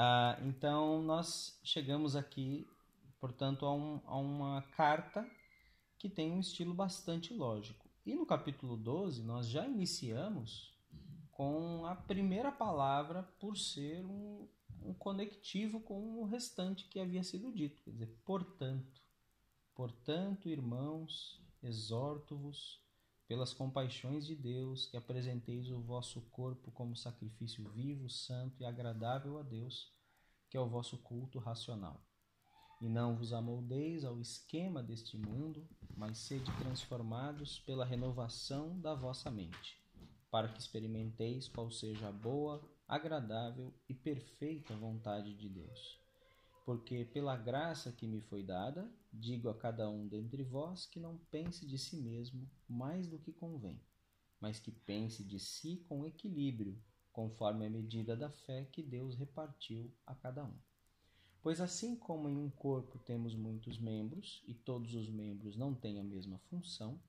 Ah, então, nós chegamos aqui, portanto, a, um, a uma carta que tem um estilo bastante lógico. E no capítulo 12, nós já iniciamos com a primeira palavra por ser um, um conectivo com o restante que havia sido dito. Quer dizer, portanto. Portanto, irmãos, exorto-vos pelas compaixões de Deus, que apresenteis o vosso corpo como sacrifício vivo, santo e agradável a Deus, que é o vosso culto racional. E não vos amoldeis ao esquema deste mundo, mas sede transformados pela renovação da vossa mente, para que experimenteis qual seja a boa, agradável e perfeita vontade de Deus porque pela graça que me foi dada, digo a cada um dentre vós que não pense de si mesmo mais do que convém, mas que pense de si com equilíbrio, conforme a medida da fé que Deus repartiu a cada um. Pois assim como em um corpo temos muitos membros, e todos os membros não têm a mesma função,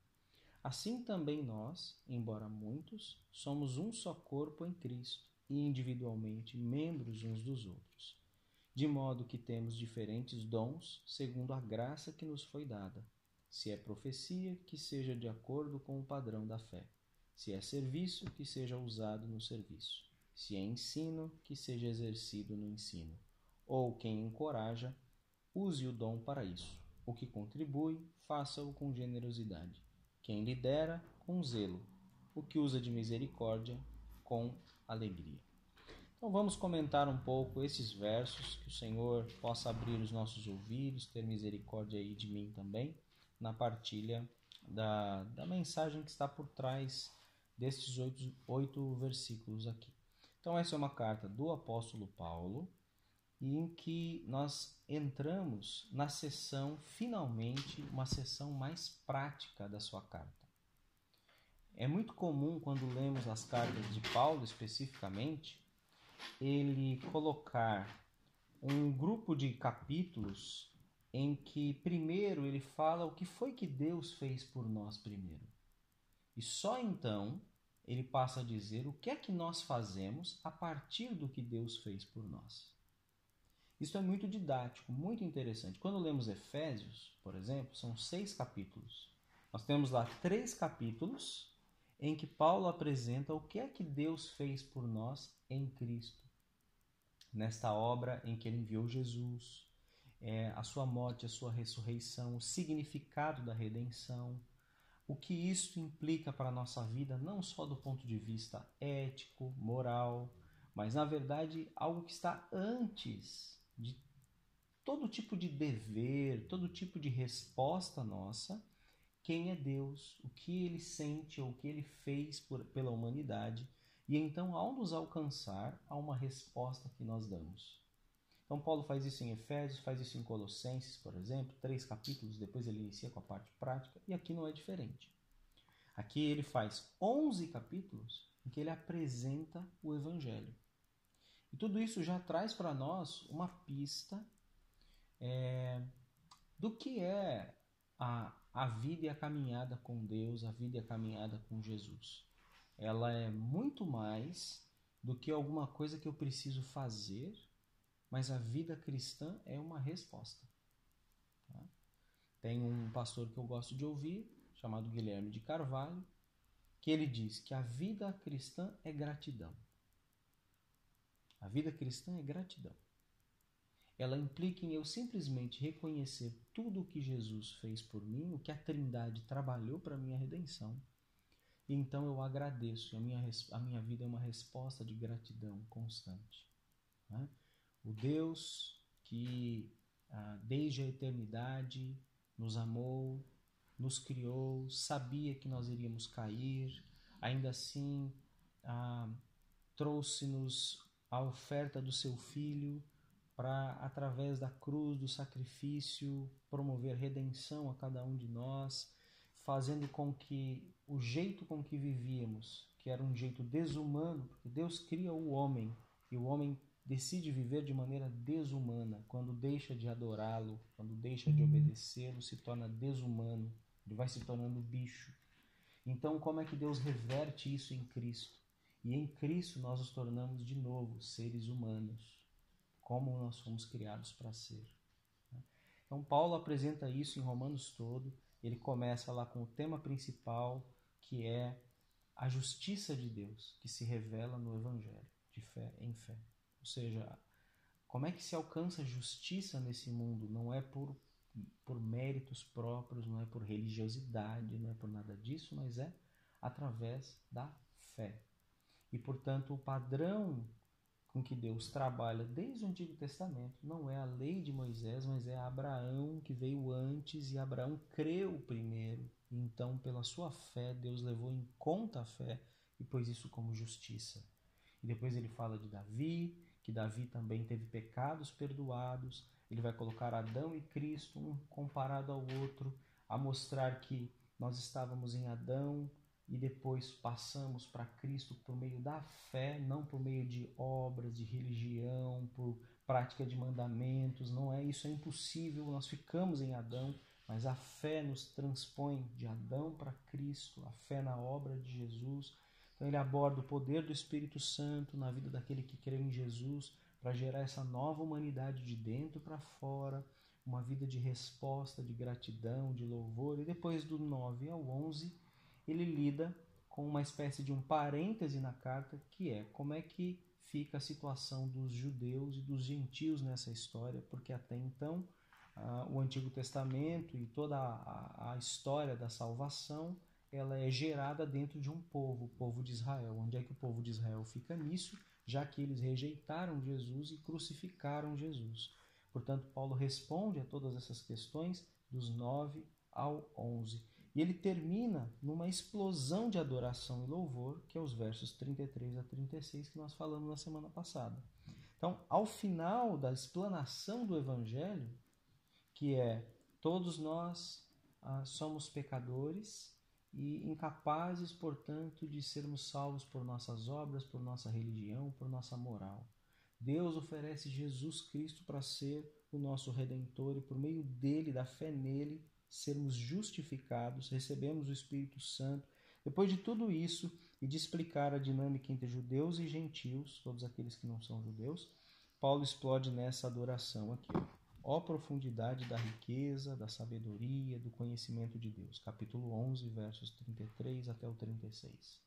assim também nós, embora muitos, somos um só corpo em Cristo e individualmente membros uns dos outros de modo que temos diferentes dons segundo a graça que nos foi dada. Se é profecia, que seja de acordo com o padrão da fé. Se é serviço, que seja usado no serviço. Se é ensino, que seja exercido no ensino. Ou quem encoraja, use o dom para isso. O que contribui, faça-o com generosidade. Quem lidera, com zelo. O que usa de misericórdia, com alegria. Então vamos comentar um pouco esses versos, que o Senhor possa abrir os nossos ouvidos, ter misericórdia aí de mim também, na partilha da, da mensagem que está por trás destes oito, oito versículos aqui. Então essa é uma carta do apóstolo Paulo, em que nós entramos na sessão, finalmente, uma sessão mais prática da sua carta. É muito comum quando lemos as cartas de Paulo especificamente, ele colocar um grupo de capítulos em que primeiro ele fala o que foi que Deus fez por nós primeiro. E só então ele passa a dizer o que é que nós fazemos a partir do que Deus fez por nós. Isso é muito didático, muito interessante. Quando lemos Efésios, por exemplo, são seis capítulos. Nós temos lá três capítulos em que Paulo apresenta o que é que Deus fez por nós em Cristo nesta obra em que ele enviou Jesus, é, a sua morte, a sua ressurreição, o significado da redenção, o que isso implica para a nossa vida, não só do ponto de vista ético, moral, mas na verdade algo que está antes de todo tipo de dever, todo tipo de resposta nossa. Quem é Deus, o que ele sente ou o que ele fez por, pela humanidade e então, ao nos alcançar, há uma resposta que nós damos. Então, Paulo faz isso em Efésios, faz isso em Colossenses, por exemplo, três capítulos, depois ele inicia com a parte prática, e aqui não é diferente. Aqui ele faz 11 capítulos em que ele apresenta o Evangelho. E tudo isso já traz para nós uma pista é, do que é a, a vida e a caminhada com Deus, a vida e a caminhada com Jesus ela é muito mais do que alguma coisa que eu preciso fazer, mas a vida cristã é uma resposta. Tá? Tem um pastor que eu gosto de ouvir, chamado Guilherme de Carvalho, que ele diz que a vida cristã é gratidão. A vida cristã é gratidão. Ela implica em eu simplesmente reconhecer tudo o que Jesus fez por mim, o que a Trindade trabalhou para minha redenção e então eu agradeço. A minha, a minha vida é uma resposta de gratidão constante. Né? O Deus que ah, desde a eternidade nos amou, nos criou, sabia que nós iríamos cair, ainda assim ah, trouxe-nos a oferta do seu Filho para, através da cruz, do sacrifício, promover redenção a cada um de nós fazendo com que o jeito com que vivíamos, que era um jeito desumano, porque Deus cria o homem e o homem decide viver de maneira desumana, quando deixa de adorá-lo, quando deixa de obedecê-lo, se torna desumano, ele vai se tornando bicho. Então, como é que Deus reverte isso em Cristo? E em Cristo nós nos tornamos de novo seres humanos, como nós fomos criados para ser. Né? Então, Paulo apresenta isso em Romanos todo. Ele começa lá com o tema principal, que é a justiça de Deus, que se revela no Evangelho, de fé em fé. Ou seja, como é que se alcança justiça nesse mundo? Não é por, por méritos próprios, não é por religiosidade, não é por nada disso, mas é através da fé. E, portanto, o padrão com que Deus trabalha desde o Antigo Testamento não é a lei de Moisés, mas é Abraão que veio antes e Abraão creu primeiro. Então, pela sua fé, Deus levou em conta a fé e pôs isso como justiça. E depois ele fala de Davi, que Davi também teve pecados perdoados. Ele vai colocar Adão e Cristo um comparado ao outro, a mostrar que nós estávamos em Adão, e depois passamos para Cristo por meio da fé, não por meio de obras, de religião, por prática de mandamentos, não é isso, é impossível. Nós ficamos em Adão, mas a fé nos transpõe de Adão para Cristo, a fé na obra de Jesus. Então ele aborda o poder do Espírito Santo na vida daquele que crê em Jesus para gerar essa nova humanidade de dentro para fora, uma vida de resposta, de gratidão, de louvor. E depois do 9 ao 11, ele lida com uma espécie de um parêntese na carta, que é como é que fica a situação dos judeus e dos gentios nessa história, porque até então uh, o Antigo Testamento e toda a, a, história da salvação ela é gerada dentro de um povo, o povo de Israel. Onde é que o povo de Israel fica nisso? Já que eles rejeitaram Jesus e crucificaram Jesus. Portanto, Paulo responde a todas essas questões dos 9 ao 11. E ele termina numa explosão de adoração e louvor, que é os versos 33 a 36 que nós falamos na semana passada. Então, ao final da explanação do evangelho, que é todos nós ah, somos pecadores e incapazes, portanto, de sermos salvos por nossas obras, por nossa religião, por nossa moral. Deus oferece Jesus Cristo para ser o nosso redentor e por meio dele, da fé nele, sermos justificados, recebemos o Espírito Santo. Depois de tudo isso e de explicar a dinâmica entre judeus e gentios, todos aqueles que não são judeus, Paulo explode nessa adoração aqui. Ó profundidade da riqueza, da sabedoria, do conhecimento de Deus. Capítulo 11, versos 33 até o 36.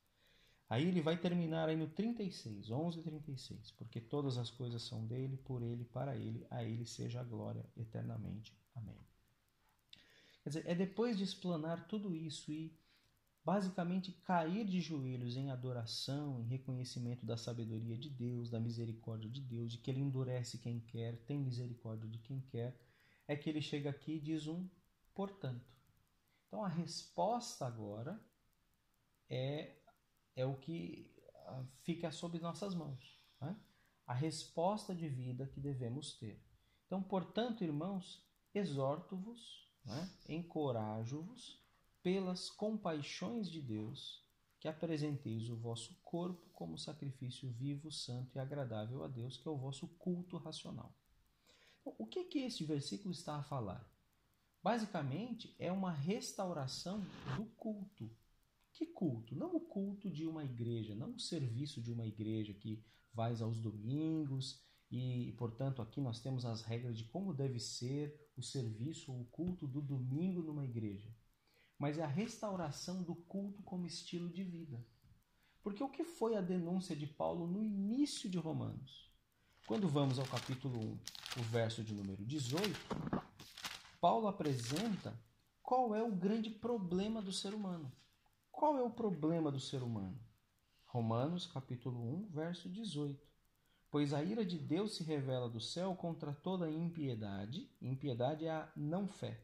Aí ele vai terminar aí no 36, 11 e 36. Porque todas as coisas são dele, por ele, para ele, a ele seja a glória eternamente. Amém. Quer dizer, é depois de explanar tudo isso e basicamente cair de joelhos em adoração, em reconhecimento da sabedoria de Deus, da misericórdia de Deus, de que ele endurece quem quer, tem misericórdia de quem quer, é que ele chega aqui e diz um portanto. Então a resposta agora é, é o que ah, fica sob nossas mãos. Né? A resposta de vida que devemos ter. Então, portanto, irmãos, exorto-vos né? encorajo-vos pelas compaixões de Deus que apresenteis o vosso corpo como sacrifício vivo, santo e agradável a Deus, que é o vosso culto racional. Então, o que que este versículo está a falar? Basicamente, é uma restauração do culto. Que culto? Não o culto de uma igreja, não o serviço de uma igreja que vais aos domingos e, portanto, aqui nós temos as regras de como deve ser o serviço ou o culto do domingo numa igreja, mas é a restauração do culto como estilo de vida. Porque o que foi a denúncia de Paulo no início de Romanos? Quando vamos ao capítulo 1, o verso de número 18, Paulo apresenta qual é o grande problema do ser humano. Qual é o problema do ser humano? Romanos capítulo 1, verso 18. Pois a ira de Deus se revela do céu contra toda impiedade. Impiedade é a não-fé.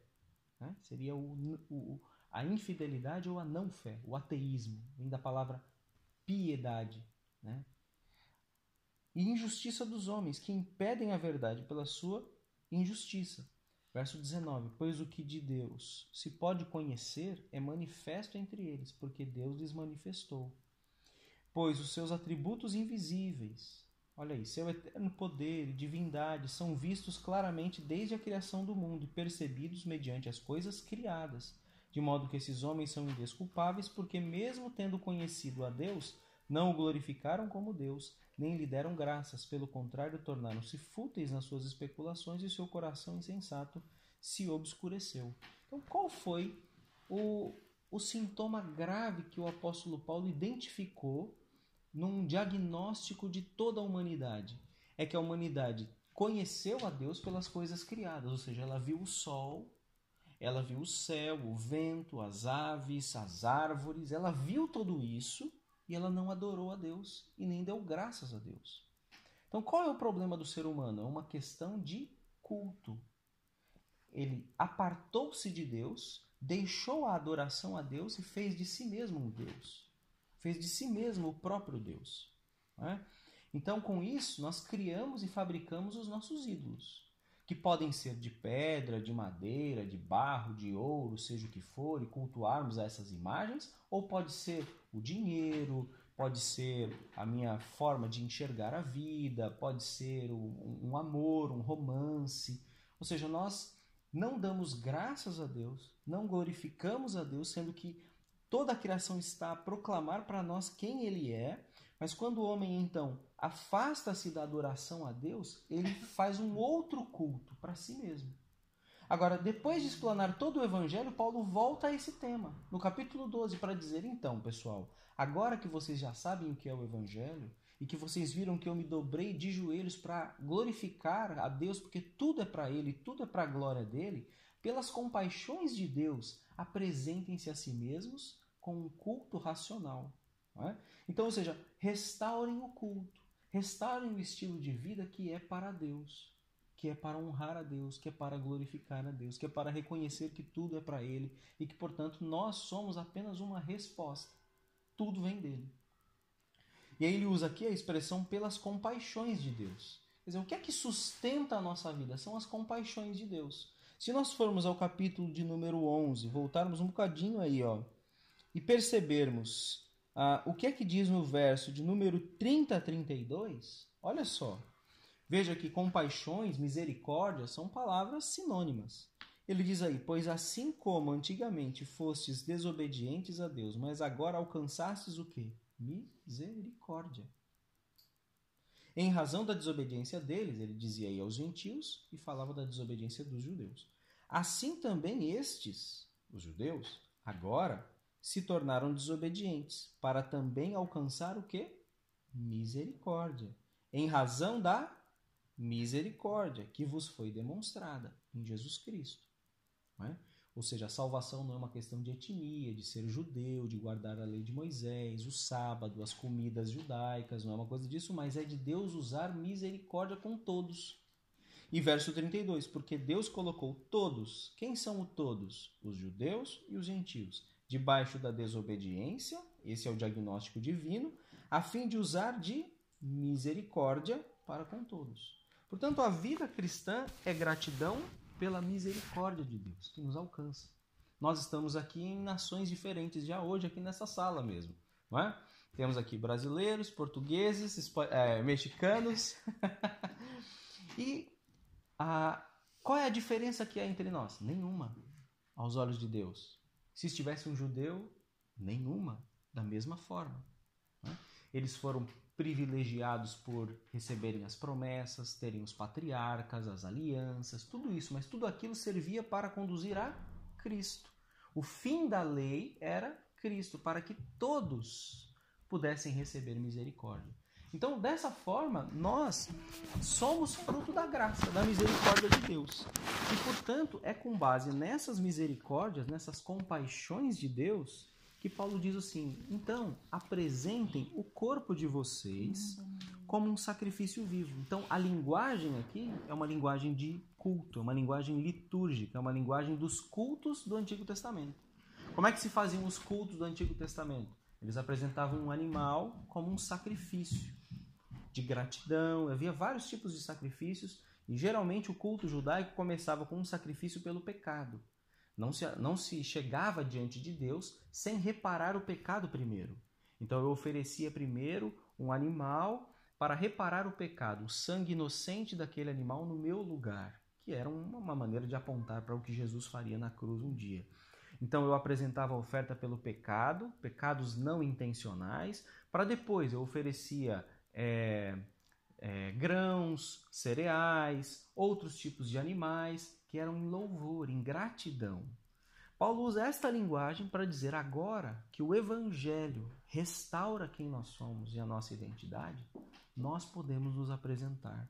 Né? Seria o, o, a infidelidade ou a não-fé, o ateísmo. Vem da palavra piedade. Né? E injustiça dos homens, que impedem a verdade pela sua injustiça. Verso 19: Pois o que de Deus se pode conhecer é manifesto entre eles, porque Deus lhes manifestou. Pois os seus atributos invisíveis, Olha aí, seu eterno poder e divindade são vistos claramente desde a criação do mundo e percebidos mediante as coisas criadas, de modo que esses homens são indesculpáveis, porque, mesmo tendo conhecido a Deus, não o glorificaram como Deus, nem lhe deram graças, pelo contrário, tornaram-se fúteis nas suas especulações e seu coração insensato se obscureceu. Então, qual foi o, o sintoma grave que o apóstolo Paulo identificou num diagnóstico de toda a humanidade? É que a humanidade conheceu a Deus pelas coisas criadas, ou seja, ela viu o sol, ela viu o céu, o vento, as aves, as árvores, ela viu tudo isso e ela não adorou a Deus e nem deu graças a Deus. Então, qual é o problema do ser humano? É uma questão de culto. Ele apartou-se de Deus, deixou a adoração a Deus e fez de si mesmo um Deus. Fez de si mesmo o próprio Deus. É? Então, com isso, nós criamos e fabricamos os nossos ídolos que podem ser de pedra, de madeira, de barro, de ouro, seja o que for, e cultuarmos essas imagens, ou pode ser o dinheiro, pode ser a minha forma de enxergar a vida, pode ser um, um amor, um romance. Ou seja, nós não damos graças a Deus, não glorificamos a Deus, sendo que toda a criação está a proclamar para nós quem Ele é, mas quando o homem então afasta-se da adoração a Deus, ele faz um outro culto para si mesmo. Agora, depois de explanar todo o evangelho, Paulo volta a esse tema, no capítulo 12, para dizer: então, pessoal, agora que vocês já sabem o que é o evangelho e que vocês viram que eu me dobrei de joelhos para glorificar a Deus, porque tudo é para Ele, tudo é para a glória dele, pelas compaixões de Deus, apresentem-se a si mesmos com um culto racional. É? Então, ou seja, restaurem o culto, restaurem o estilo de vida que é para Deus, que é para honrar a Deus, que é para glorificar a Deus, que é para reconhecer que tudo é para Ele e que, portanto, nós somos apenas uma resposta. Tudo vem dele. E aí ele usa aqui a expressão pelas compaixões de Deus. Quer dizer, o que é que sustenta a nossa vida? São as compaixões de Deus. Se nós formos ao capítulo de número 11, voltarmos um bocadinho aí, ó, e percebermos ah, o que é que diz no verso de número 30 a 32? Olha só. Veja que compaixões, misericórdia são palavras sinônimas. Ele diz aí: Pois assim como antigamente fostes desobedientes a Deus, mas agora alcançastes o que? Misericórdia. Em razão da desobediência deles, ele dizia aí aos gentios e falava da desobediência dos judeus. Assim também estes, os judeus, agora se tornaram desobedientes, para também alcançar o que? Misericórdia. Em razão da misericórdia que vos foi demonstrada em Jesus Cristo. É? Ou seja, a salvação não é uma questão de etnia, de ser judeu, de guardar a lei de Moisés, o sábado, as comidas judaicas, não é uma coisa disso, mas é de Deus usar misericórdia com todos. E verso 32, porque Deus colocou todos, quem são os todos? Os judeus e os gentios, debaixo da desobediência, esse é o diagnóstico divino, a fim de usar de misericórdia para com todos. Portanto, a vida cristã é gratidão pela misericórdia de Deus que nos alcança. Nós estamos aqui em nações diferentes já hoje, aqui nessa sala mesmo. Não é? Temos aqui brasileiros, portugueses, é, mexicanos. e a, qual é a diferença que há entre nós? Nenhuma, aos olhos de Deus. Se estivesse um judeu, nenhuma, da mesma forma. Né? Eles foram privilegiados por receberem as promessas, terem os patriarcas, as alianças, tudo isso, mas tudo aquilo servia para conduzir a Cristo. O fim da lei era Cristo, para que todos pudessem receber misericórdia. Então, dessa forma, nós somos fruto da graça, da misericórdia de Deus. E, portanto, é com base nessas misericórdias, nessas compaixões de Deus, que Paulo diz assim: então, apresentem o corpo de vocês como um sacrifício vivo. Então, a linguagem aqui é uma linguagem de culto, é uma linguagem litúrgica, é uma linguagem dos cultos do Antigo Testamento. Como é que se faziam os cultos do Antigo Testamento? Eles apresentavam um animal como um sacrifício de gratidão, havia vários tipos de sacrifícios, e geralmente o culto judaico começava com um sacrifício pelo pecado. Não se, não se chegava diante de Deus sem reparar o pecado primeiro. Então eu oferecia primeiro um animal para reparar o pecado, o sangue inocente daquele animal no meu lugar, que era uma maneira de apontar para o que Jesus faria na cruz um dia. Então eu apresentava a oferta pelo pecado, pecados não intencionais, para depois eu oferecia é, é, grãos, cereais, outros tipos de animais que eram em louvor, em gratidão. Paulo usa esta linguagem para dizer agora que o Evangelho restaura quem nós somos e a nossa identidade, nós podemos nos apresentar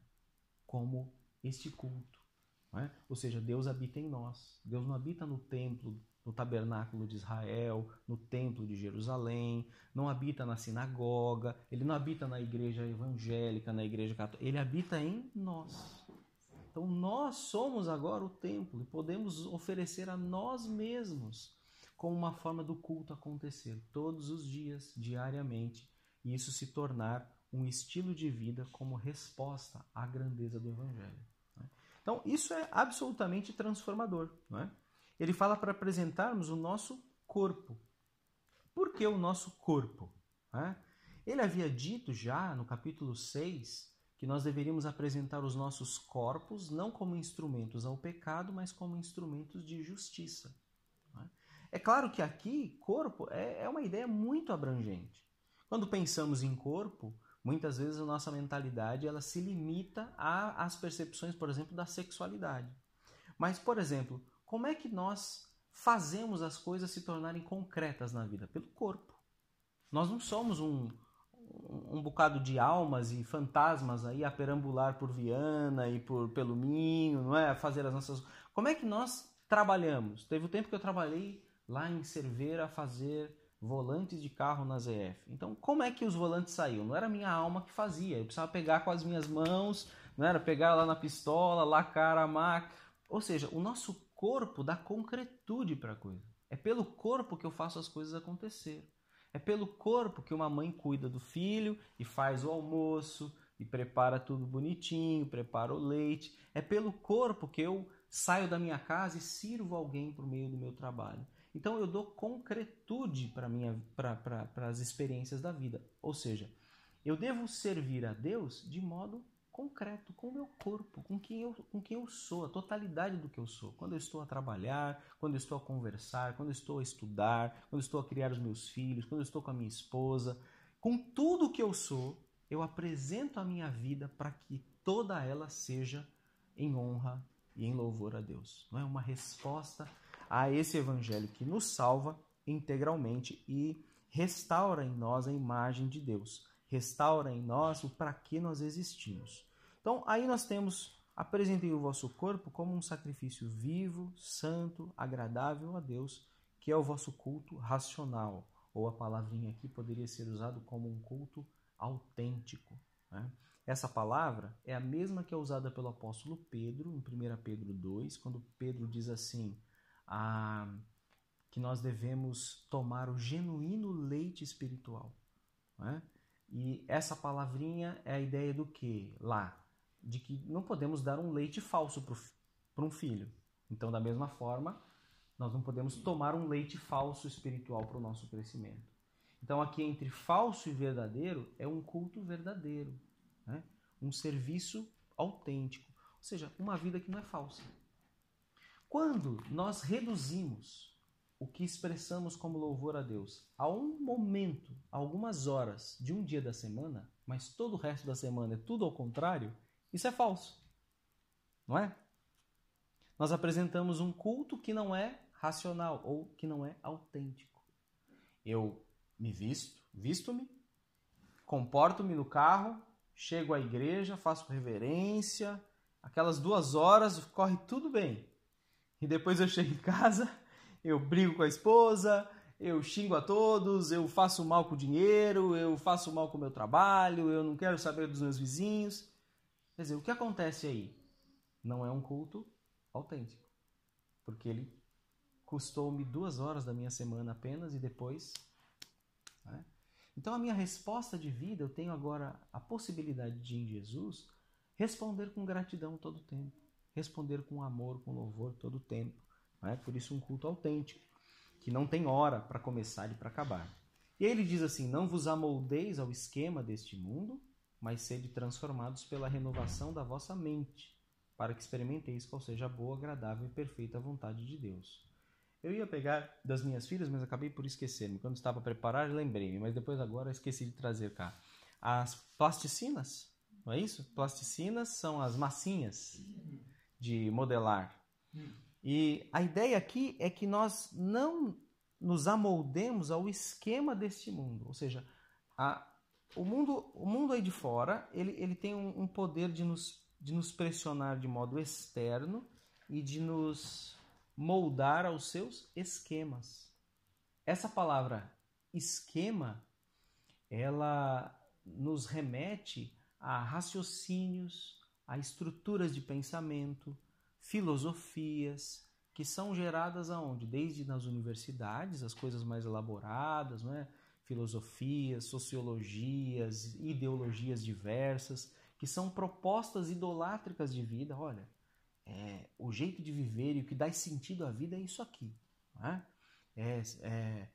como este culto. É? Ou seja, Deus habita em nós. Deus não habita no templo, no tabernáculo de Israel, no templo de Jerusalém, não habita na sinagoga, ele não habita na igreja evangélica, na igreja católica, ele habita em nós. Então nós somos agora o templo e podemos oferecer a nós mesmos como uma forma do culto acontecer todos os dias, diariamente, e isso se tornar um estilo de vida como resposta à grandeza do Evangelho. Né? Então, isso é absolutamente transformador. Não é? Ele fala para apresentarmos o nosso corpo. Por que o nosso corpo? É? Ele havia dito já no capítulo 6 que nós deveríamos apresentar os nossos corpos não como instrumentos ao pecado, mas como instrumentos de justiça. É? é claro que aqui, corpo é, é uma ideia muito abrangente. Quando pensamos em corpo, muitas vezes a nossa mentalidade ela se limita às percepções, por exemplo, da sexualidade. Mas, por exemplo, como é que nós fazemos as coisas se tornarem concretas na vida? Pelo corpo. Nós não somos um, um bocado de almas e fantasmas aí a perambular por Viana e por pelo Minho, não é? A fazer as nossas. Como é que nós trabalhamos? Teve o tempo que eu trabalhei lá em Cerveira a fazer volantes de carro na ZF. Então, como é que os volantes saíam? Não era minha alma que fazia. Eu precisava pegar com as minhas mãos, não era pegar lá na pistola, lacar a máquina. Ou seja, o nosso corpo dá concretude para a coisa. É pelo corpo que eu faço as coisas acontecer. É pelo corpo que uma mãe cuida do filho e faz o almoço e prepara tudo bonitinho, prepara o leite. É pelo corpo que eu saio da minha casa e sirvo alguém por meio do meu trabalho. Então eu dou concretude para as experiências da vida. Ou seja, eu devo servir a Deus de modo concreto, com o meu corpo, com quem, eu, com quem eu sou, a totalidade do que eu sou. Quando eu estou a trabalhar, quando eu estou a conversar, quando eu estou a estudar, quando eu estou a criar os meus filhos, quando eu estou com a minha esposa, com tudo que eu sou, eu apresento a minha vida para que toda ela seja em honra e em louvor a Deus. Não é uma resposta a esse evangelho que nos salva integralmente e restaura em nós a imagem de Deus, restaura em nós o para que nós existimos. Então, aí nós temos apresentei o vosso corpo como um sacrifício vivo, santo, agradável a Deus, que é o vosso culto racional, ou a palavrinha aqui poderia ser usado como um culto autêntico. Né? Essa palavra é a mesma que é usada pelo apóstolo Pedro, em 1 Pedro 2, quando Pedro diz assim: ah, que nós devemos tomar o genuíno leite espiritual. Né? E essa palavrinha é a ideia do que lá? De que não podemos dar um leite falso para um filho. Então, da mesma forma, nós não podemos tomar um leite falso espiritual para o nosso crescimento. Então, aqui entre falso e verdadeiro é um culto verdadeiro, né? um serviço autêntico, ou seja, uma vida que não é falsa. Quando nós reduzimos o que expressamos como louvor a Deus a um momento, algumas horas de um dia da semana, mas todo o resto da semana é tudo ao contrário, isso é falso. Não é? Nós apresentamos um culto que não é racional ou que não é autêntico. Eu me visto, visto-me, comporto-me no carro, chego à igreja, faço reverência, aquelas duas horas corre tudo bem. E depois eu chego em casa eu brigo com a esposa, eu xingo a todos, eu faço mal com o dinheiro, eu faço mal com o meu trabalho, eu não quero saber dos meus vizinhos. Quer dizer, o que acontece aí? Não é um culto autêntico, porque ele custou-me duas horas da minha semana apenas e depois. Né? Então, a minha resposta de vida, eu tenho agora a possibilidade de, em Jesus, responder com gratidão todo o tempo, responder com amor, com louvor todo o tempo né? Por isso, um culto autêntico, que não tem hora para começar e para acabar. E ele diz assim: Não vos amoldeis ao esquema deste mundo, mas sede transformados pela renovação da vossa mente, para que experimenteis qual seja a boa, agradável e perfeita vontade de Deus. Eu ia pegar das minhas filhas, mas acabei por esquecer-me. Quando estava a preparar, lembrei-me, mas depois agora esqueci de trazer cá. as plasticinas, não é isso? Plasticinas são as massinhas de modelar. E a ideia aqui é que nós não nos amoldemos ao esquema deste mundo, ou seja, a, o mundo, o mundo aí de fora, ele, ele tem um, um poder de nos, de nos pressionar de modo externo e de nos moldar aos seus esquemas. Essa palavra esquema, ela nos remete a raciocínios, a estruturas de pensamento, filosofias que são geradas aonde? Desde nas universidades, as coisas mais elaboradas, não é? Filosofias, sociologias, ideologias diversas, que são propostas idolátricas de vida. Olha, é, o jeito de viver e o que dá sentido à vida é isso aqui. É? É, é,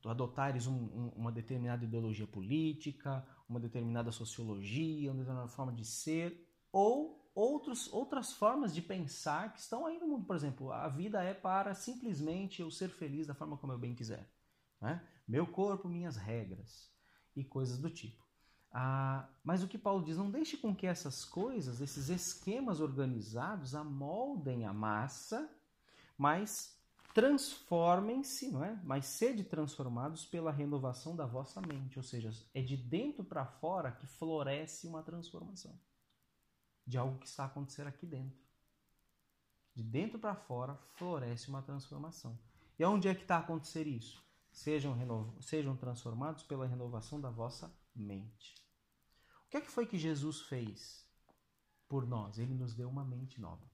tu adotares um, um, uma determinada ideologia política, uma determinada sociologia, uma determinada forma de ser, ou outros, outras formas de pensar que estão aí no mundo. Por exemplo, a vida é para simplesmente eu ser feliz da forma como eu bem quiser. Né? Meu corpo, minhas regras e coisas do tipo. Ah, mas o que Paulo diz, não deixe com que essas coisas, esses esquemas organizados, amoldem a massa, mas transformem-se, não é? Mas sede transformados pela renovação da vossa mente, ou seja, é de dentro para fora que floresce uma transformação de algo que está a acontecer aqui dentro. De dentro para fora floresce uma transformação. E onde é que está a acontecer isso? Sejam. Sejam transformados pela renovação da vossa mente. O que é que foi que Jesus fez por nós? Ele nos deu uma mente nova.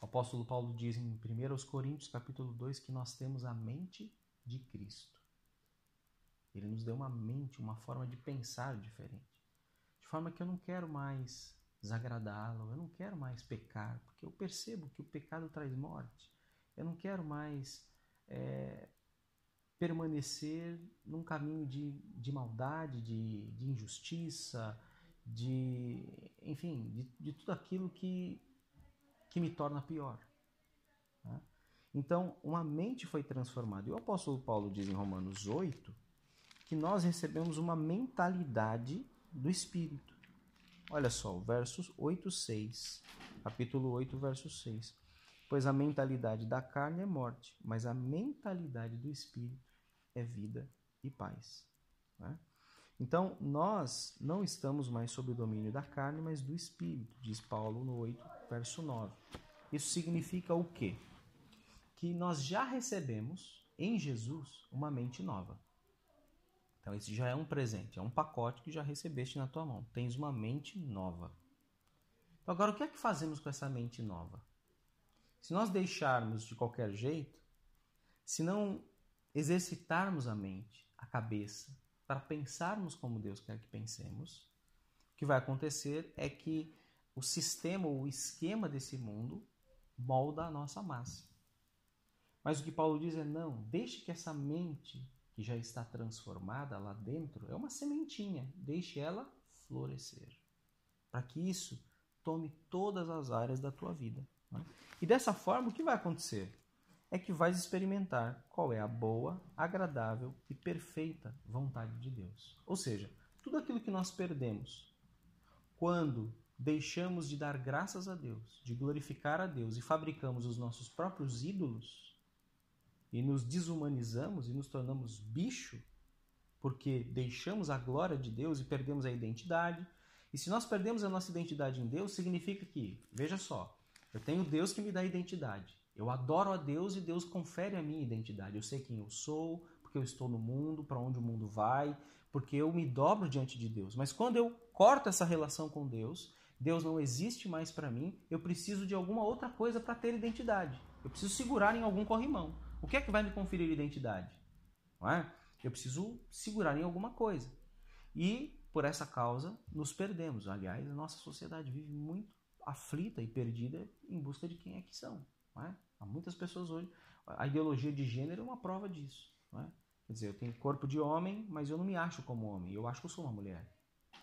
O apóstolo Paulo diz em 1 Coríntios capítulo 2 que nós temos a mente de Cristo. Ele nos deu uma mente, uma forma de pensar diferente. De forma que eu não quero mais desagradá-lo, eu não quero mais pecar, porque eu percebo que o pecado traz morte. Eu não quero mais é, permanecer num caminho de, de maldade, de, de injustiça, de enfim, de, de tudo aquilo que, que me torna pior. Né? Então, uma mente foi transformada. E o apóstolo Paulo diz em Romanos 8 que nós recebemos uma mentalidade do Espírito. Olha só, o verso 8, 6. Capítulo 8, verso 6. Pois a mentalidade da carne é morte, mas a mentalidade do Espírito é vida e paz. Né? Então, nós não estamos mais sob o domínio da carne, mas do Espírito, diz Paulo no 8, verso 9. Isso significa o quê? Que nós já recebemos em Jesus uma mente nova. Então, esse já é um presente, é um pacote que já recebeste na tua mão. Tens uma mente nova. Então, agora, o que é que fazemos com essa mente nova? Se nós deixarmos de qualquer jeito, se não exercitarmos a mente, a cabeça, para pensarmos como Deus quer que pensemos, o que vai acontecer é que o sistema, o esquema desse mundo molda a nossa massa. Mas o que Paulo diz é: não, deixe que essa mente que já está transformada lá dentro é uma sementinha, deixe ela florescer. Para que isso tome todas as áreas da tua vida. Né? E dessa forma, o que vai acontecer? É que vais experimentar qual é a boa, agradável e perfeita vontade de Deus. Ou seja, tudo aquilo que nós perdemos quando deixamos de dar graças a Deus, de glorificar a Deus e fabricamos os nossos próprios ídolos e nos desumanizamos e nos tornamos bicho, porque deixamos a glória de Deus e perdemos a identidade. E se nós perdemos a nossa identidade em Deus, significa que, veja só, eu tenho Deus que me dá identidade. Eu adoro a Deus e Deus confere a minha identidade. Eu sei quem eu sou, porque eu estou no mundo, para onde o mundo vai, porque eu me dobro diante de Deus. Mas quando eu corto essa relação com Deus, Deus não existe mais para mim, eu preciso de alguma outra coisa para ter identidade. Eu preciso segurar em algum corrimão. O que é que vai me conferir identidade? Não é? Eu preciso segurar em alguma coisa. E por essa causa nos perdemos. Aliás, a nossa sociedade vive muito aflita e perdida em busca de quem é que são. É? Há muitas pessoas hoje. A ideologia de gênero é uma prova disso. É? Quer dizer, eu tenho corpo de homem, mas eu não me acho como homem. Eu acho que eu sou uma mulher.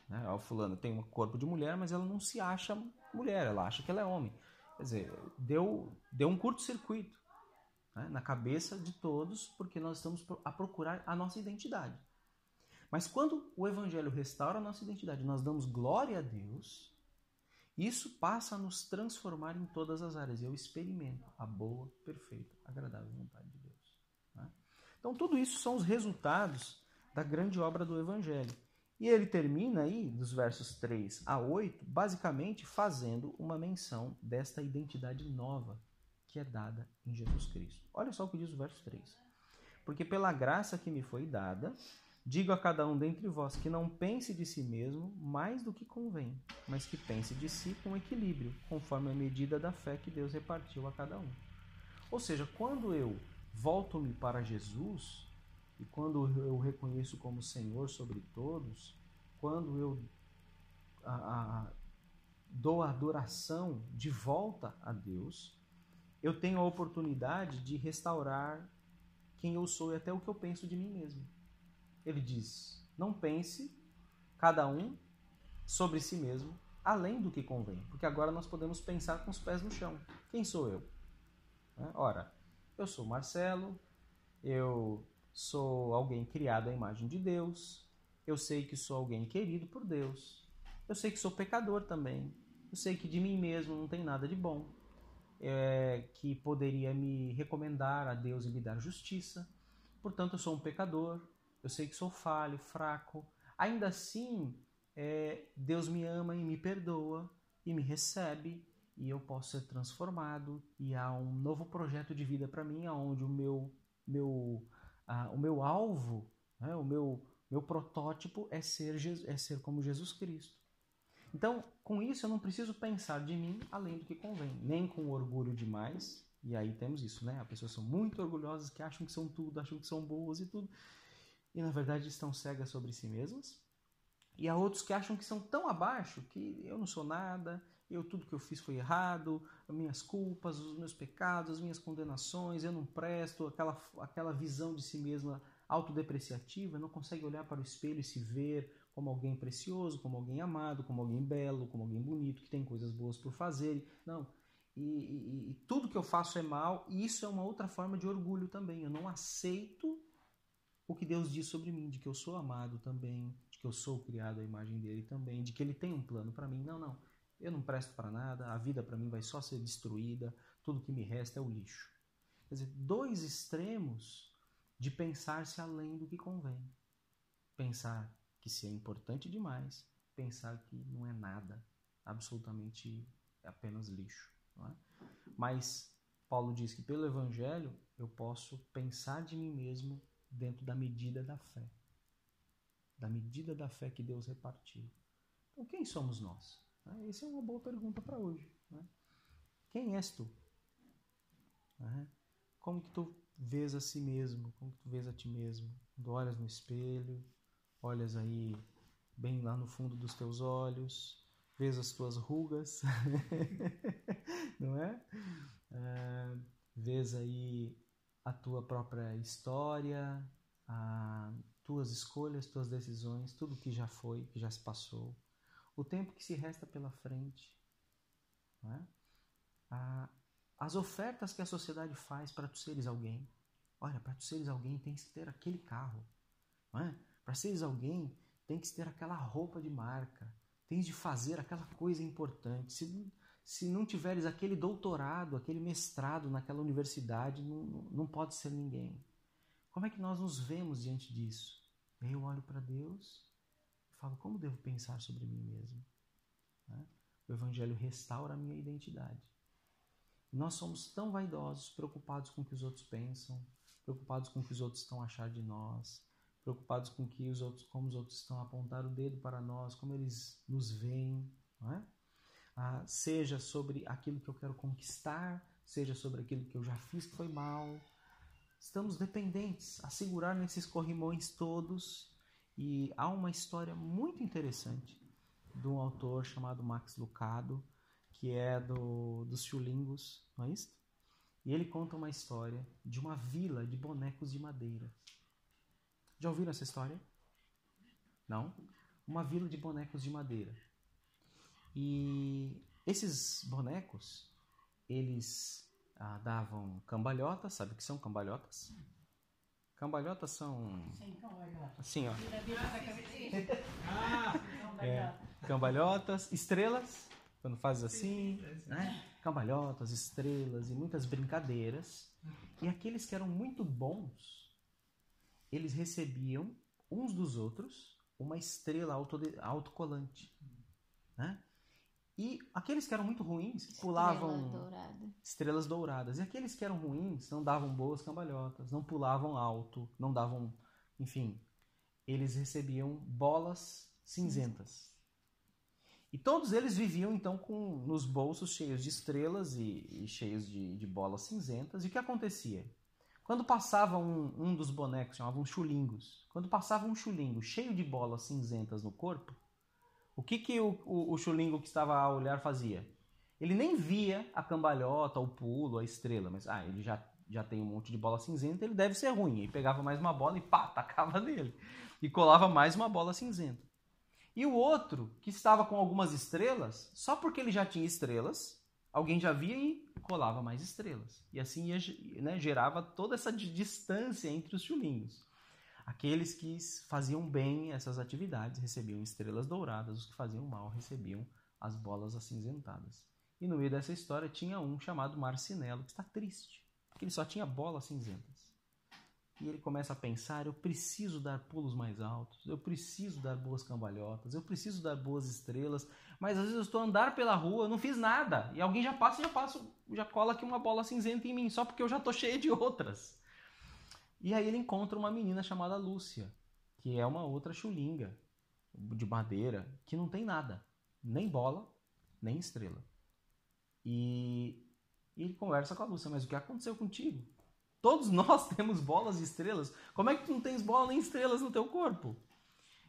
Né? O fulano tem um corpo de mulher, mas ela não se acha mulher, ela acha que ela é homem. Quer dizer, deu, deu um curto-circuito né? na cabeça de todos, porque nós estamos a procurar a nossa identidade. Mas quando o Evangelho restaura a nossa identidade, nós damos glória a Deus, isso passa a nos transformar em todas as áreas. Eu experimento a boa, perfeita, agradável vontade de Deus. Né? Então, tudo isso são os resultados da grande obra do Evangelho. E ele termina aí, dos versos 3 a 8, basicamente fazendo uma menção desta identidade nova que é dada em Jesus Cristo. Olha só o que diz o verso 3. Porque pela graça que me foi dada, digo a cada um dentre vós que não pense de si mesmo mais do que convém, mas que pense de si com equilíbrio, conforme a medida da fé que Deus repartiu a cada um. Ou seja, quando eu volto-me para Jesus, e quando eu reconheço como Senhor sobre todos, quando eu a, a, dou a adoração de volta a Deus, eu tenho a oportunidade de restaurar quem eu sou e até o que eu penso de mim mesmo. Ele diz: não pense cada um sobre si mesmo além do que convém, porque agora nós podemos pensar com os pés no chão. Quem sou eu? Né? Ora, eu sou Marcelo, eu sou alguém criado à imagem de Deus, eu sei que sou alguém querido por Deus, eu sei que sou pecador também, eu sei que de mim mesmo não tem nada de bom, é, que poderia me recomendar a Deus e me dar justiça, portanto eu sou um pecador, eu sei que sou falho, fraco, ainda assim é, Deus me ama e me perdoa e me recebe e eu posso ser transformado e há um novo projeto de vida para mim, onde o meu meu ah, o meu alvo, né, o meu, meu protótipo é ser, é ser como Jesus Cristo. Então, com isso, eu não preciso pensar de mim além do que convém, nem com orgulho demais. E aí temos isso, né? As pessoas são muito orgulhosas, que acham que são tudo, acham que são boas e tudo. E na verdade estão cegas sobre si mesmas. E há outros que acham que são tão abaixo que eu não sou nada, eu tudo que eu fiz foi errado, as minhas culpas, os meus pecados, as minhas condenações, eu não presto, aquela, aquela visão de si mesma autodepreciativa, não consegue olhar para o espelho e se ver como alguém precioso, como alguém amado, como alguém belo, como alguém bonito, que tem coisas boas por fazer. Não. E, e, e tudo que eu faço é mal, e isso é uma outra forma de orgulho também. Eu não aceito o que Deus diz sobre mim, de que eu sou amado também, de que eu sou criado à imagem dele também, de que ele tem um plano para mim. Não, não. Eu não presto para nada, a vida para mim vai só ser destruída, tudo que me resta é o lixo. Quer dizer, dois extremos de pensar-se além do que convém. Pensar que se é importante demais, pensar que não é nada, absolutamente é apenas lixo. É? Mas Paulo diz que pelo Evangelho eu posso pensar de mim mesmo dentro da medida da fé, da medida da fé que Deus repartiu. Então, quem somos nós? Né? Essa é uma boa pergunta para hoje. Né? Quem és tu? Né? Como que tu vês a si mesmo? Como que tu vês a ti mesmo? Quando olhas no espelho, olhas aí bem lá no fundo dos teus olhos, vês as tuas rugas, não é? é? Vês aí a tua própria história, as tuas escolhas, tuas decisões, tudo que já foi, que já se passou o tempo que se resta pela frente, é? as ofertas que a sociedade faz para tu seres alguém. Olha, para tu seres alguém tem que ter aquele carro. É? Para seres alguém tem que ter aquela roupa de marca. Tens de fazer aquela coisa importante. Se, se não tiveres aquele doutorado, aquele mestrado naquela universidade, não, não pode ser ninguém. Como é que nós nos vemos diante disso? Eu olho para Deus falo como devo pensar sobre mim mesmo. Né? O Evangelho restaura a minha identidade. Nós somos tão vaidosos, preocupados com o que os outros pensam, preocupados com o que os outros estão a achar de nós, preocupados com que os outros, como os outros estão a apontar o dedo para nós, como eles nos veem, é? Ah, seja sobre aquilo que eu quero conquistar, seja sobre aquilo que eu já fiz que foi mal. Estamos dependentes a segurar nesses corrimões todos e há uma história muito interessante de um autor chamado Max Lucado, que é do, dos Chulingos, não é isso? E ele conta uma história de uma vila de bonecos de madeira. Já ouviram essa história? Não? Uma vila de bonecos de madeira. E esses bonecos, eles ah, davam cambalhotas, sabe o que são cambalhotas? Cambalhotas são. Sim, cambalhota. Assim, ó. Ah, É, Cambalhota. cambalhotas, estrelas, quando faz assim, né? Cambalhotas, estrelas e muitas brincadeiras. E aqueles que eram muito bons, eles recebiam uns dos outros uma estrela autocolante. Né? E aqueles que eram muito ruins pulavam Estrela dourada. estrelas douradas. E aqueles que eram ruins não davam boas cambalhotas, não pulavam alto, não davam. Enfim, eles recebiam bolas cinzentas. E todos eles viviam então com nos bolsos cheios de estrelas e, e cheios de, de bolas cinzentas. E o que acontecia? Quando passava um, um dos bonecos, chamavam chulingos, quando passava um chulingo cheio de bolas cinzentas no corpo, o que, que o, o, o chulingo que estava a olhar fazia? Ele nem via a cambalhota, o pulo, a estrela, mas ah, ele já, já tem um monte de bola cinzenta, ele deve ser ruim. Ele pegava mais uma bola e pá, tacava nele. E colava mais uma bola cinzenta. E o outro, que estava com algumas estrelas, só porque ele já tinha estrelas, alguém já via e colava mais estrelas. E assim ia, né, gerava toda essa di- distância entre os chulingos. Aqueles que faziam bem essas atividades recebiam estrelas douradas, os que faziam mal recebiam as bolas acinzentadas. E no meio dessa história tinha um chamado Marcinelo, que está triste, porque ele só tinha bolas cinzentas. E ele começa a pensar: eu preciso dar pulos mais altos, eu preciso dar boas cambalhotas, eu preciso dar boas estrelas, mas às vezes eu estou a andar pela rua, não fiz nada, e alguém já passa e já passa, já cola aqui uma bola cinzenta em mim, só porque eu já estou cheio de outras. E aí ele encontra uma menina chamada Lúcia, que é uma outra chulinga de madeira, que não tem nada, nem bola, nem estrela. E, e ele conversa com a Lúcia, mas o que aconteceu contigo? Todos nós temos bolas e estrelas. Como é que tu não tens bola nem estrelas no teu corpo?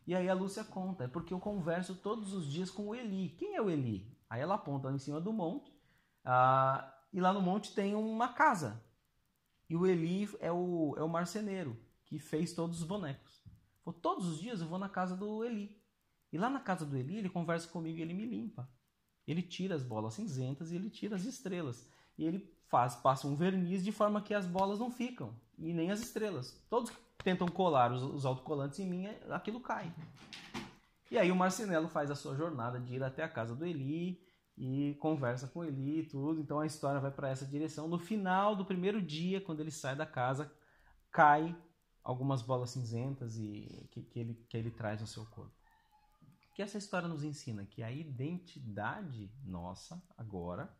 E aí a Lúcia conta, é porque eu converso todos os dias com o Eli. Quem é o Eli? Aí ela aponta lá em cima do monte, ah, e lá no monte tem uma casa. E o Eli é o, é o marceneiro que fez todos os bonecos. Falou, todos os dias eu vou na casa do Eli. E lá na casa do Eli, ele conversa comigo e ele me limpa. Ele tira as bolas cinzentas e ele tira as estrelas. E ele faz, passa um verniz de forma que as bolas não ficam. E nem as estrelas. Todos tentam colar os, os autocolantes em mim, aquilo cai. E aí o Marcinelo faz a sua jornada de ir até a casa do Eli e conversa com Eli e tudo. Então a história vai para essa direção. No final do primeiro dia, quando ele sai da casa, cai algumas bolas cinzentas e que, que, ele, que ele traz no seu corpo. O que essa história nos ensina? Que a identidade nossa, agora,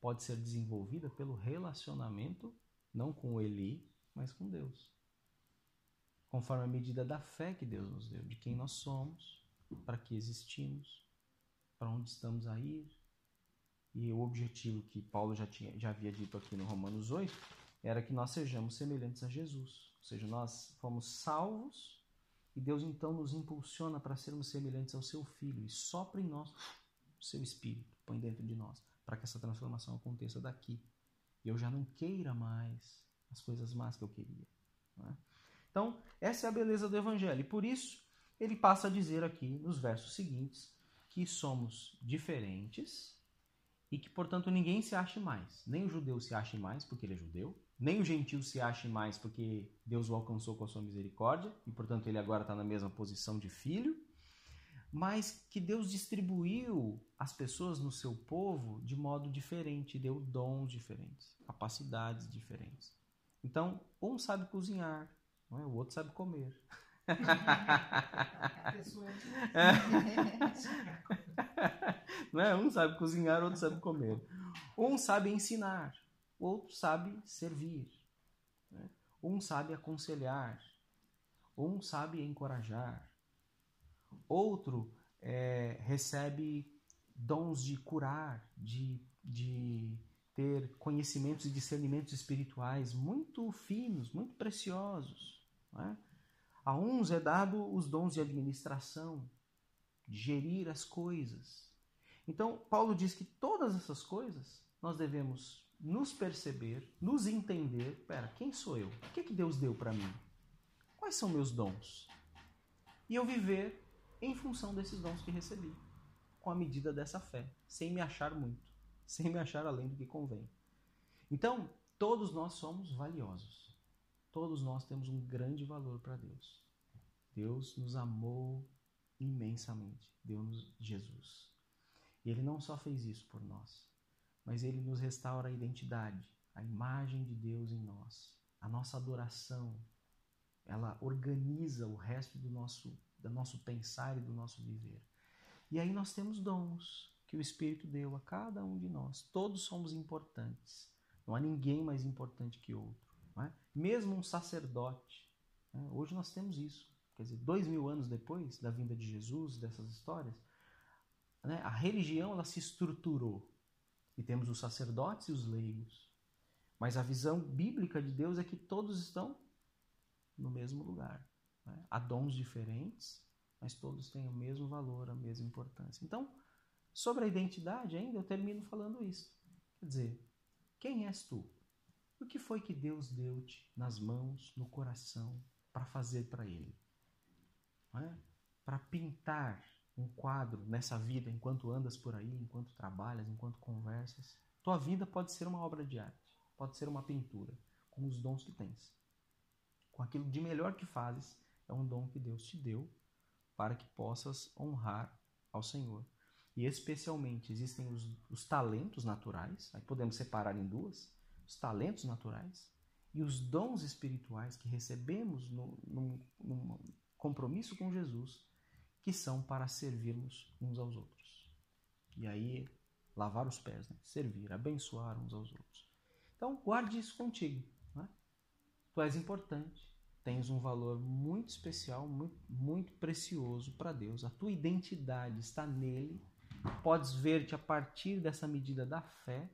pode ser desenvolvida pelo relacionamento, não com Eli, mas com Deus. Conforme a medida da fé que Deus nos deu, de quem nós somos, para que existimos, para onde estamos a ir. E o objetivo que Paulo já, tinha, já havia dito aqui no Romanos 8 era que nós sejamos semelhantes a Jesus. Ou seja, nós fomos salvos e Deus então nos impulsiona para sermos semelhantes ao seu Filho e sopra em nós o seu Espírito, põe dentro de nós, para que essa transformação aconteça daqui. E eu já não queira mais as coisas más que eu queria. É? Então, essa é a beleza do Evangelho. E por isso, ele passa a dizer aqui, nos versos seguintes, que somos diferentes e que, portanto, ninguém se ache mais. Nem o judeu se ache mais porque ele é judeu, nem o gentil se ache mais porque Deus o alcançou com a sua misericórdia e, portanto, ele agora está na mesma posição de filho, mas que Deus distribuiu as pessoas no seu povo de modo diferente, deu dons diferentes, capacidades diferentes. Então, um sabe cozinhar, é? o outro sabe comer. A pessoa não é? Um sabe cozinhar, outro sabe comer. Um sabe ensinar, outro sabe servir. né? Um sabe aconselhar, um sabe encorajar. Outro é, recebe dons de curar, de, de ter conhecimentos e discernimentos espirituais muito finos, muito preciosos. não é? A uns é dado os dons de administração, gerir as coisas. Então, Paulo diz que todas essas coisas nós devemos nos perceber, nos entender. Pera, quem sou eu? O que, que Deus deu para mim? Quais são meus dons? E eu viver em função desses dons que recebi, com a medida dessa fé, sem me achar muito, sem me achar além do que convém. Então, todos nós somos valiosos. todos nós temos um grande valor para Deus. Deus nos amou imensamente, deu-nos Jesus. E Ele não só fez isso por nós, mas Ele nos restaura a identidade, a imagem de Deus em nós, a nossa adoração. Ela organiza o resto do nosso, do nosso pensar e do nosso viver. E aí nós temos dons que o Espírito deu a cada um de nós. Todos somos importantes. Não há ninguém mais importante que outro. É? Mesmo um sacerdote. Né? Hoje nós temos isso. Quer dizer, dois mil anos depois da vinda de Jesus, dessas histórias, né? a religião ela se estruturou. E temos os sacerdotes e os leigos. Mas a visão bíblica de Deus é que todos estão no mesmo lugar. Né? Há dons diferentes, mas todos têm o mesmo valor, a mesma importância. Então, sobre a identidade ainda, eu termino falando isso. Quer dizer, quem és tu? O que foi que Deus deu-te nas mãos, no coração, para fazer para Ele? É? Para pintar um quadro nessa vida enquanto andas por aí, enquanto trabalhas, enquanto conversas. Tua vida pode ser uma obra de arte, pode ser uma pintura, com os dons que tens. Com aquilo de melhor que fazes, é um dom que Deus te deu para que possas honrar ao Senhor. E especialmente existem os, os talentos naturais, aí podemos separar em duas: os talentos naturais e os dons espirituais que recebemos no, num compromisso com Jesus, que são para servirmos uns aos outros. E aí, lavar os pés, né? servir, abençoar uns aos outros. Então, guarde isso contigo. Né? Tu és importante, tens um valor muito especial, muito, muito precioso para Deus. A tua identidade está nele. Podes ver-te a partir dessa medida da fé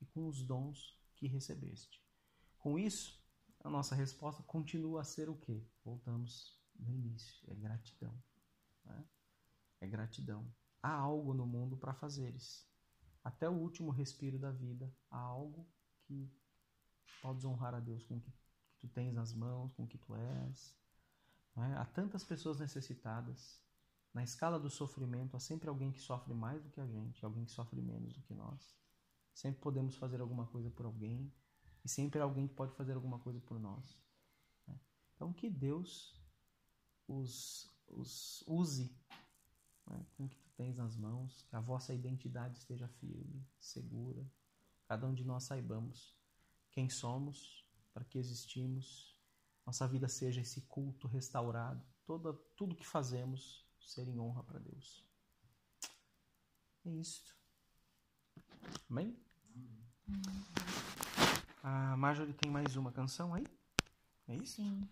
e com os dons que recebeste. Com isso, a nossa resposta continua a ser o quê? Voltamos no início, é gratidão. Né? É gratidão. Há algo no mundo para fazeres. Até o último respiro da vida, há algo que podes honrar a Deus com o que tu tens nas mãos, com o que tu és. É? Há tantas pessoas necessitadas. Na escala do sofrimento, há sempre alguém que sofre mais do que a gente, alguém que sofre menos do que nós. Sempre podemos fazer alguma coisa por alguém e sempre alguém que pode fazer alguma coisa por nós. Né? Então, que Deus os, os use né, com o que tu tens nas mãos, que a vossa identidade esteja firme, segura. Cada um de nós saibamos quem somos, para que existimos, nossa vida seja esse culto restaurado, toda, tudo que fazemos ser em honra para Deus. É isto. Amém? A Marjorie tem mais uma canção aí? É isso? Sim.